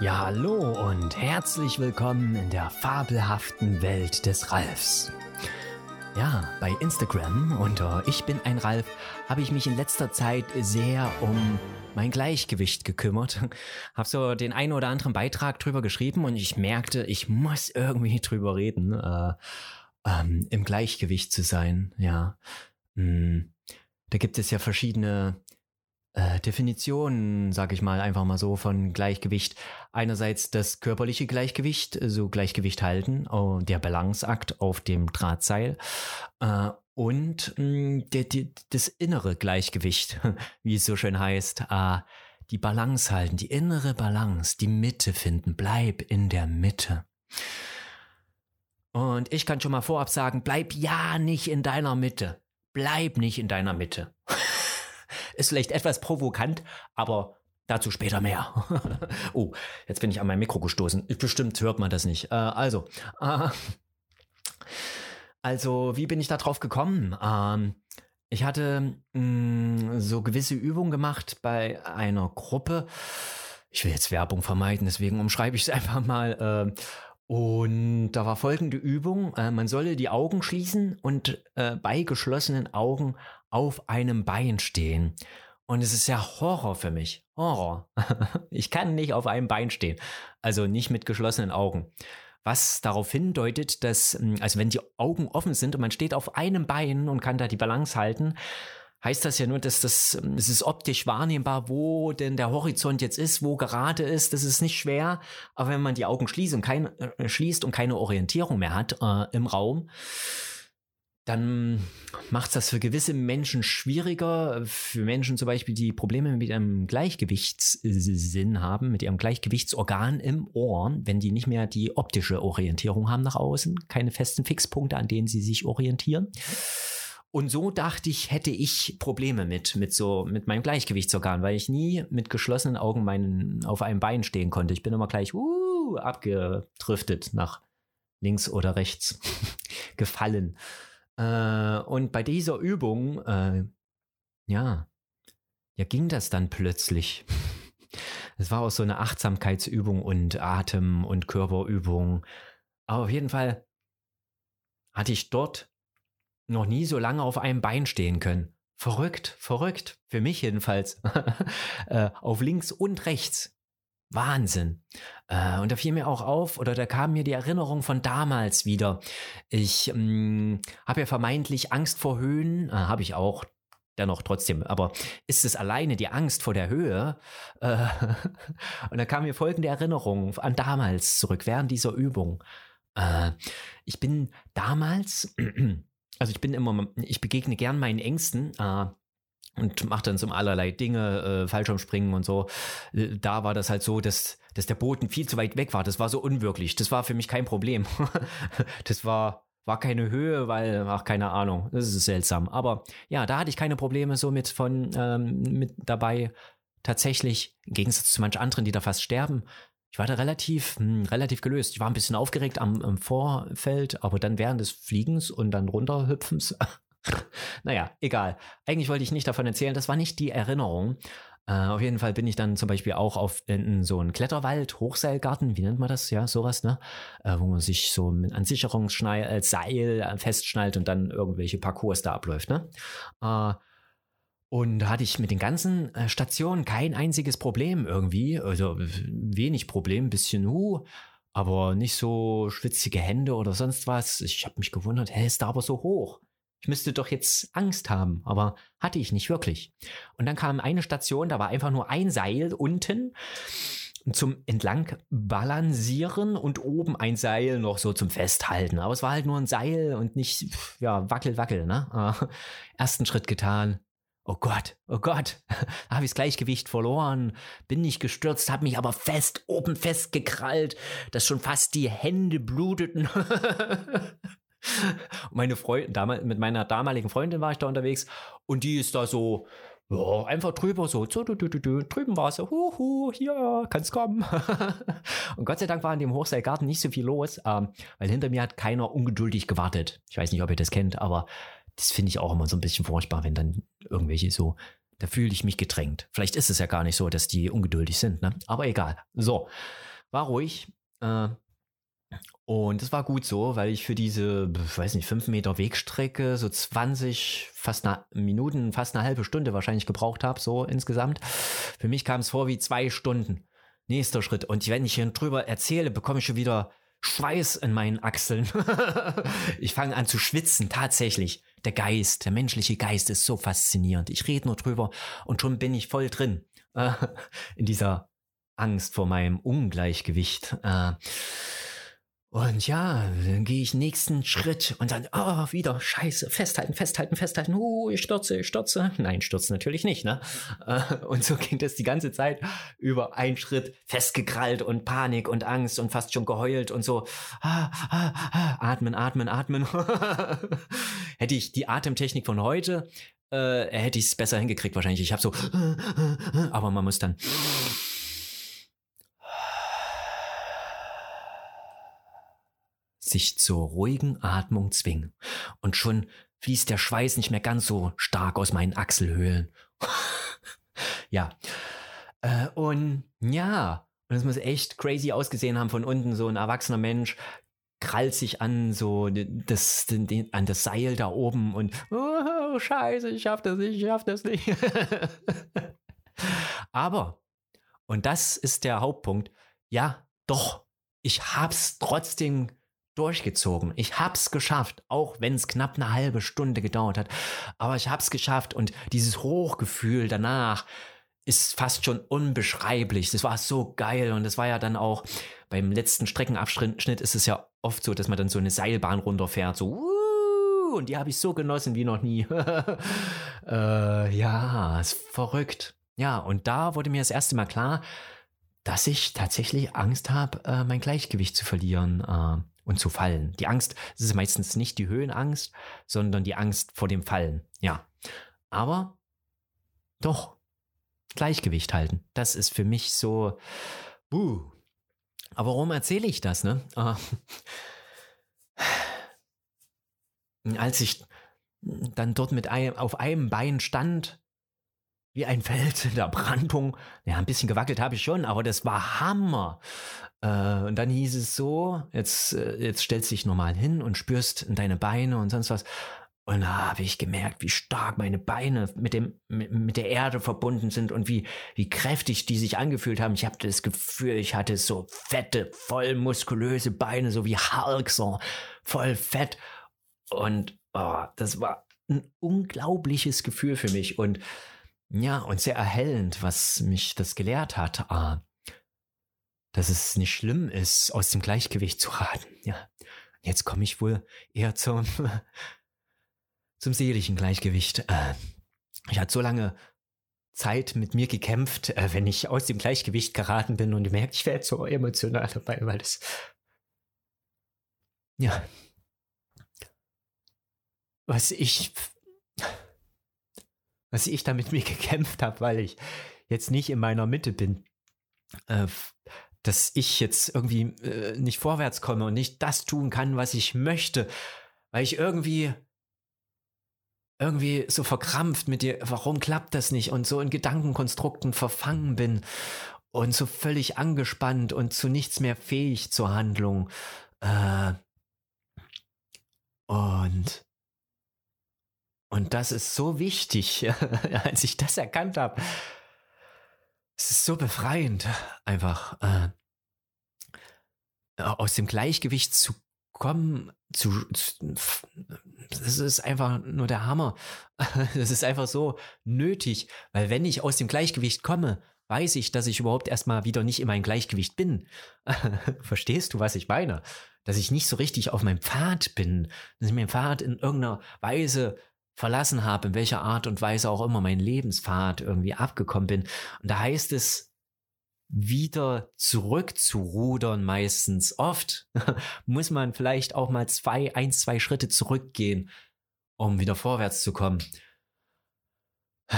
Ja, hallo und herzlich willkommen in der fabelhaften Welt des Ralfs. Ja, bei Instagram unter Ich bin ein Ralf habe ich mich in letzter Zeit sehr um mein Gleichgewicht gekümmert. Hab so den einen oder anderen Beitrag drüber geschrieben und ich merkte, ich muss irgendwie drüber reden, äh, ähm, im Gleichgewicht zu sein. Ja, hm. da gibt es ja verschiedene äh, Definitionen, sag ich mal, einfach mal so von Gleichgewicht. Einerseits das körperliche Gleichgewicht, so Gleichgewicht halten, oh, der Balanceakt auf dem Drahtseil. Äh, und der, das innere Gleichgewicht, wie es so schön heißt. Äh, die Balance halten, die innere Balance, die Mitte finden. Bleib in der Mitte. Und ich kann schon mal vorab sagen, bleib ja nicht in deiner Mitte. Bleib nicht in deiner Mitte. Ist vielleicht etwas provokant, aber dazu später mehr. oh, jetzt bin ich an mein Mikro gestoßen. Bestimmt hört man das nicht. Äh, also, äh, also, wie bin ich da drauf gekommen? Ähm, ich hatte mh, mm, so gewisse Übungen gemacht bei einer Gruppe. Ich will jetzt Werbung vermeiden, deswegen umschreibe ich es einfach mal. Äh, und da war folgende Übung. Äh, man solle die Augen schließen und äh, bei geschlossenen Augen auf einem Bein stehen. Und es ist ja Horror für mich. Horror. ich kann nicht auf einem Bein stehen. Also nicht mit geschlossenen Augen. Was darauf hindeutet, dass, hm, also wenn die Augen offen sind und man steht auf einem Bein und kann da die Balance halten, heißt das ja nur, dass das, hm, es ist optisch wahrnehmbar, wo denn der Horizont jetzt ist, wo gerade ist. Das ist nicht schwer. Aber wenn man die Augen schließt und, kein, äh, schließt und keine Orientierung mehr hat äh, im Raum, dann macht es das für gewisse Menschen schwieriger. Für Menschen zum Beispiel, die Probleme mit ihrem Gleichgewichtssinn haben, mit ihrem Gleichgewichtsorgan im Ohr, wenn die nicht mehr die optische Orientierung haben nach außen, keine festen Fixpunkte, an denen sie sich orientieren. Und so dachte ich, hätte ich Probleme mit, mit so, mit meinem Gleichgewichtsorgan, weil ich nie mit geschlossenen Augen meinen, auf einem Bein stehen konnte. Ich bin immer gleich, uh, abgedriftet nach links oder rechts gefallen. Äh, und bei dieser Übung, äh, ja, ja, ging das dann plötzlich. Es war auch so eine Achtsamkeitsübung und Atem- und Körperübung. Aber auf jeden Fall hatte ich dort noch nie so lange auf einem Bein stehen können. Verrückt, verrückt. Für mich jedenfalls. äh, auf links und rechts. Wahnsinn. Äh, und da fiel mir auch auf, oder da kam mir die Erinnerung von damals wieder. Ich ähm, habe ja vermeintlich Angst vor Höhen, äh, habe ich auch, dennoch trotzdem. Aber ist es alleine die Angst vor der Höhe? Äh, und da kam mir folgende Erinnerung an damals zurück, während dieser Übung. Äh, ich bin damals, also ich bin immer, ich begegne gern meinen Ängsten. Äh, und macht dann so allerlei Dinge, äh, Fallschirmspringen und so. Äh, da war das halt so, dass, dass der Boden viel zu weit weg war. Das war so unwirklich. Das war für mich kein Problem. das war, war keine Höhe, weil, ach, keine Ahnung. Das ist seltsam. Aber ja, da hatte ich keine Probleme so mit von, ähm, mit dabei. Tatsächlich, im Gegensatz zu manch anderen, die da fast sterben, ich war da relativ, hm, relativ gelöst. Ich war ein bisschen aufgeregt am, am Vorfeld, aber dann während des Fliegens und dann runterhüpfens naja, egal. Eigentlich wollte ich nicht davon erzählen, das war nicht die Erinnerung. Äh, auf jeden Fall bin ich dann zum Beispiel auch auf in so einen Kletterwald, Hochseilgarten, wie nennt man das? Ja, sowas, ne? Äh, wo man sich so mit an Sicherungsseil äh, festschnallt und dann irgendwelche Parcours da abläuft, ne? Äh, und da hatte ich mit den ganzen äh, Stationen kein einziges Problem irgendwie. Also wenig Problem, bisschen hu, aber nicht so schwitzige Hände oder sonst was. Ich habe mich gewundert, hä, ist da aber so hoch? Ich müsste doch jetzt Angst haben, aber hatte ich nicht wirklich. Und dann kam eine Station, da war einfach nur ein Seil unten zum entlang balancieren und oben ein Seil noch so zum Festhalten. Aber es war halt nur ein Seil und nicht, ja, wackel, wackel, ne? Äh, ersten Schritt getan. Oh Gott, oh Gott, habe ich das Gleichgewicht verloren, bin nicht gestürzt, habe mich aber fest oben festgekrallt, dass schon fast die Hände bluteten. Meine Freundin, mit meiner damaligen Freundin war ich da unterwegs und die ist da so, ja, einfach drüber so, so du, du, du, du, drüben war so, huhu, hier, kannst kommen. und Gott sei Dank war in dem Hochseilgarten nicht so viel los, ähm, weil hinter mir hat keiner ungeduldig gewartet. Ich weiß nicht, ob ihr das kennt, aber das finde ich auch immer so ein bisschen furchtbar, wenn dann irgendwelche so da fühle ich mich gedrängt. Vielleicht ist es ja gar nicht so, dass die ungeduldig sind, ne? Aber egal. So, war ruhig. Äh, und das war gut so, weil ich für diese, ich weiß nicht, 5 Meter Wegstrecke so 20, fast eine Minuten, fast eine halbe Stunde wahrscheinlich gebraucht habe, so insgesamt. Für mich kam es vor wie zwei Stunden. Nächster Schritt. Und wenn ich hier drüber erzähle, bekomme ich schon wieder Schweiß in meinen Achseln. ich fange an zu schwitzen, tatsächlich. Der Geist, der menschliche Geist ist so faszinierend. Ich rede nur drüber und schon bin ich voll drin. Äh, in dieser Angst vor meinem Ungleichgewicht. Und ja, dann gehe ich nächsten Schritt und dann, oh, wieder, scheiße, festhalten, festhalten, festhalten, uh, ich stürze, ich stürze. Nein, stürze natürlich nicht, ne? Äh, und so ging das die ganze Zeit über einen Schritt festgekrallt und Panik und Angst und fast schon geheult und so, ah, ah, ah, atmen, atmen, atmen. hätte ich die Atemtechnik von heute, äh, hätte ich es besser hingekriegt wahrscheinlich. Ich habe so, aber man muss dann sich zur ruhigen Atmung zwingen. Und schon fließt der Schweiß nicht mehr ganz so stark aus meinen Achselhöhlen. ja. Äh, und ja, und es muss echt crazy ausgesehen haben von unten. So ein erwachsener Mensch krallt sich an so das, den, an das Seil da oben und oh, scheiße, ich schaff das nicht, ich schaff das nicht. Aber, und das ist der Hauptpunkt, ja, doch, ich hab's trotzdem durchgezogen. Ich hab's geschafft, auch wenn es knapp eine halbe Stunde gedauert hat. Aber ich hab's geschafft und dieses Hochgefühl danach ist fast schon unbeschreiblich. Das war so geil und das war ja dann auch beim letzten Streckenabschnitt ist es ja oft so, dass man dann so eine Seilbahn runterfährt, so und die habe ich so genossen wie noch nie. äh, ja, ist verrückt. Ja, und da wurde mir das erste Mal klar, dass ich tatsächlich Angst habe, äh, mein Gleichgewicht zu verlieren. Äh, und zu fallen. Die Angst, es ist meistens nicht die Höhenangst, sondern die Angst vor dem Fallen. Ja. Aber doch, Gleichgewicht halten. Das ist für mich so. Buh. Aber warum erzähle ich das, ne? Äh, als ich dann dort mit einem, auf einem Bein stand, wie ein Feld in der Brandung. Ja, ein bisschen gewackelt habe ich schon, aber das war Hammer. Äh, und dann hieß es so, jetzt, äh, jetzt stellst du dich normal hin und spürst in deine Beine und sonst was. Und da habe ich gemerkt, wie stark meine Beine mit, dem, mit, mit der Erde verbunden sind und wie, wie kräftig die sich angefühlt haben. Ich habe das Gefühl, ich hatte so fette, voll muskulöse Beine, so wie Hulk, so voll fett. Und oh, das war ein unglaubliches Gefühl für mich. Und ja, und sehr erhellend, was mich das gelehrt hat. Ah, dass es nicht schlimm ist, aus dem Gleichgewicht zu raten. Ja, jetzt komme ich wohl eher zum, zum seelischen Gleichgewicht. Äh, ich hatte so lange Zeit mit mir gekämpft, äh, wenn ich aus dem Gleichgewicht geraten bin und merkt, ich werde so emotional dabei, weil das, ja, was ich, was ich da mit mir gekämpft habe, weil ich jetzt nicht in meiner Mitte bin, äh, dass ich jetzt irgendwie äh, nicht vorwärts komme und nicht das tun kann, was ich möchte, weil ich irgendwie irgendwie so verkrampft mit dir, warum klappt das nicht? Und so in Gedankenkonstrukten verfangen bin und so völlig angespannt und zu nichts mehr fähig zur Handlung. Äh, und und das ist so wichtig, als ich das erkannt habe es ist so befreiend, einfach äh, aus dem Gleichgewicht zu kommen, zu, zu, das ist einfach nur der Hammer. Das ist einfach so nötig, weil wenn ich aus dem Gleichgewicht komme, weiß ich, dass ich überhaupt erstmal wieder nicht in meinem Gleichgewicht bin. Verstehst du, was ich meine? Dass ich nicht so richtig auf meinem Pfad bin, dass ich meinen Pfad in irgendeiner Weise verlassen habe, in welcher Art und Weise auch immer mein Lebenspfad irgendwie abgekommen bin. Und da heißt es, wieder zurückzurudern meistens. Oft muss man vielleicht auch mal zwei, ein, zwei Schritte zurückgehen, um wieder vorwärts zu kommen.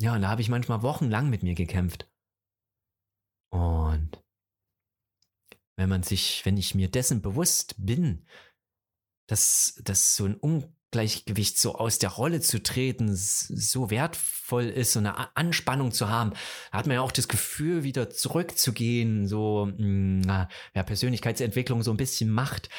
Ja, und da habe ich manchmal wochenlang mit mir gekämpft. Und wenn man sich, wenn ich mir dessen bewusst bin, dass das so ein Ungleichgewicht, so aus der Rolle zu treten, so wertvoll ist, so eine Anspannung zu haben. Hat man ja auch das Gefühl, wieder zurückzugehen, so, hm, ja, Persönlichkeitsentwicklung so ein bisschen macht.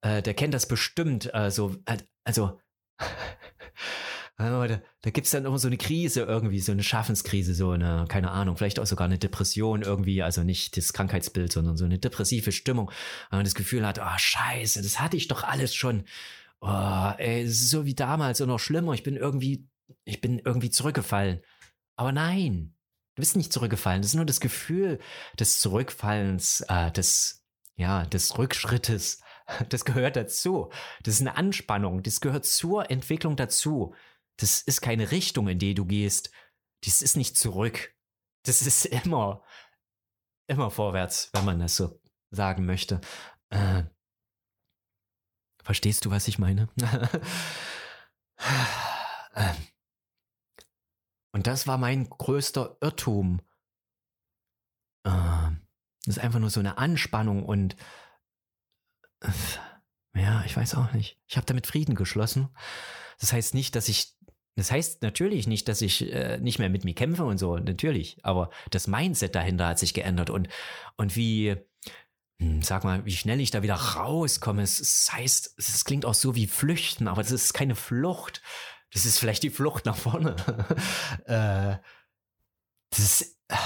Äh, der kennt das bestimmt. Also, also da, da gibt es dann immer so eine Krise irgendwie, so eine Schaffenskrise, so eine, keine Ahnung, vielleicht auch sogar eine Depression irgendwie, also nicht das Krankheitsbild, sondern so eine depressive Stimmung. Wenn man das Gefühl hat, oh scheiße, das hatte ich doch alles schon. Oh, ey, so wie damals und noch schlimmer. Ich bin irgendwie, ich bin irgendwie zurückgefallen. Aber nein, du bist nicht zurückgefallen. Das ist nur das Gefühl des Zurückfallens, äh, des, ja, des Rückschrittes. Das gehört dazu. Das ist eine Anspannung. Das gehört zur Entwicklung dazu. Das ist keine Richtung, in die du gehst. Das ist nicht zurück. Das ist immer, immer vorwärts, wenn man das so sagen möchte. Äh, verstehst du, was ich meine? Ähm. Und das war mein größter Irrtum. Äh, das ist einfach nur so eine Anspannung und äh, ja, ich weiß auch nicht. Ich habe damit Frieden geschlossen. Das heißt nicht, dass ich das heißt natürlich nicht, dass ich äh, nicht mehr mit mir kämpfe und so, natürlich. Aber das Mindset dahinter hat sich geändert und, und wie, sag mal, wie schnell ich da wieder rauskomme. Es, es heißt, es klingt auch so wie Flüchten, aber das ist keine Flucht. Das ist vielleicht die Flucht nach vorne. äh, das ist, äh,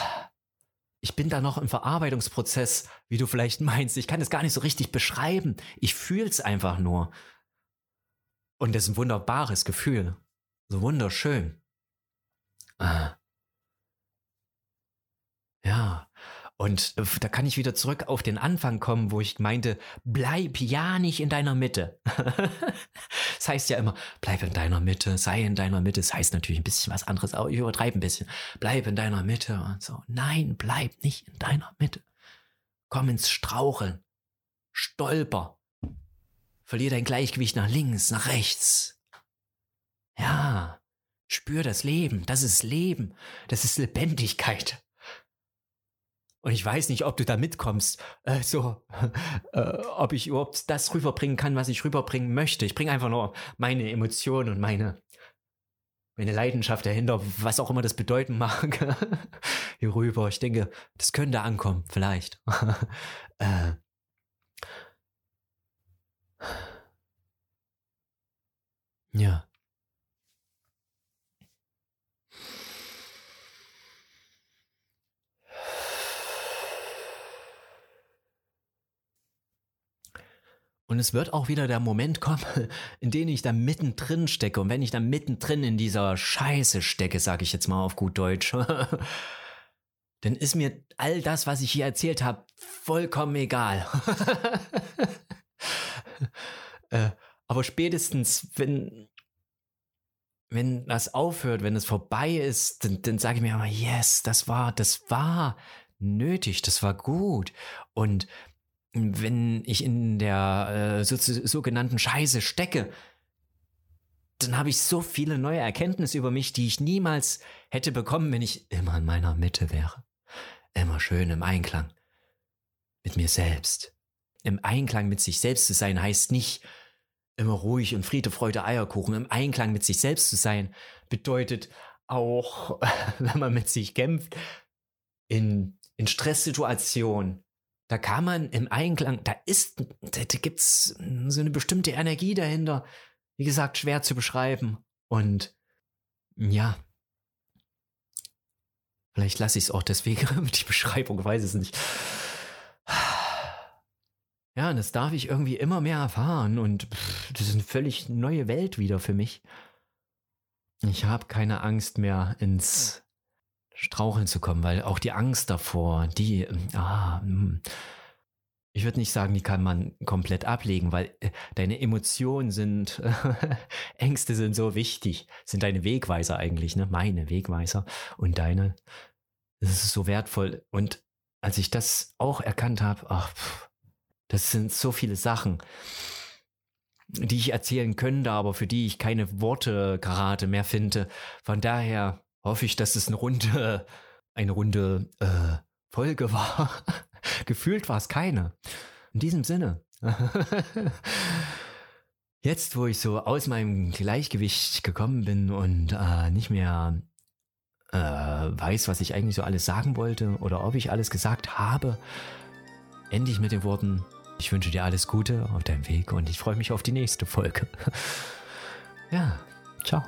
ich bin da noch im Verarbeitungsprozess, wie du vielleicht meinst. Ich kann es gar nicht so richtig beschreiben. Ich fühle es einfach nur. Und das ist ein wunderbares Gefühl. So wunderschön. Ah. Ja. Und äh, da kann ich wieder zurück auf den Anfang kommen, wo ich meinte, bleib ja nicht in deiner Mitte. das heißt ja immer, bleib in deiner Mitte, sei in deiner Mitte. Das heißt natürlich ein bisschen was anderes, aber ich übertreibe ein bisschen. Bleib in deiner Mitte und so. Nein, bleib nicht in deiner Mitte. Komm ins Straucheln. Stolper. Verlier dein Gleichgewicht nach links, nach rechts. Ja, spür das Leben. Das ist Leben. Das ist Lebendigkeit. Und ich weiß nicht, ob du da mitkommst, äh, so, äh, ob ich überhaupt das rüberbringen kann, was ich rüberbringen möchte. Ich bringe einfach nur meine Emotionen und meine, meine Leidenschaft dahinter, was auch immer das bedeuten mag, hier rüber. Ich denke, das könnte ankommen, vielleicht. äh, ja. Und es wird auch wieder der Moment kommen, in dem ich da mittendrin stecke. Und wenn ich da mittendrin in dieser Scheiße stecke, sage ich jetzt mal auf gut Deutsch, dann ist mir all das, was ich hier erzählt habe, vollkommen egal. Äh, aber spätestens, wenn, wenn das aufhört, wenn es vorbei ist, dann, dann sage ich mir immer, yes, das war, das war nötig, das war gut. Und wenn ich in der äh, so, sogenannten Scheiße stecke, dann habe ich so viele neue Erkenntnisse über mich, die ich niemals hätte bekommen, wenn ich immer in meiner Mitte wäre. Immer schön im Einklang mit mir selbst. Im Einklang mit sich selbst zu sein heißt nicht immer ruhig und Friede, Freude, Eierkuchen. Im Einklang mit sich selbst zu sein bedeutet auch, wenn man mit sich kämpft, in, in Stresssituationen da kann man im Einklang, da ist, da, gibt's so eine bestimmte Energie dahinter. Wie gesagt, schwer zu beschreiben. Und ja, vielleicht lasse ich es auch deswegen die Beschreibung, weiß es nicht. Ja, und das darf ich irgendwie immer mehr erfahren und pff, das ist eine völlig neue Welt wieder für mich. Ich habe keine Angst mehr ins Straucheln zu kommen, weil auch die Angst davor, die, ah, hm, ich würde nicht sagen, die kann man komplett ablegen, weil äh, deine Emotionen sind, Ängste sind so wichtig, sind deine Wegweiser eigentlich, ne? Meine Wegweiser und deine. Das ist so wertvoll. Und als ich das auch erkannt habe, ach, das sind so viele Sachen, die ich erzählen könnte, aber für die ich keine Worte gerade mehr finde. Von daher hoffe ich, dass es eine runde, eine runde äh, Folge war. Gefühlt war es keine. In diesem Sinne. Jetzt, wo ich so aus meinem Gleichgewicht gekommen bin und äh, nicht mehr äh, weiß, was ich eigentlich so alles sagen wollte oder ob ich alles gesagt habe, ende ich mit den Worten, ich wünsche dir alles Gute auf deinem Weg und ich freue mich auf die nächste Folge. ja, ciao.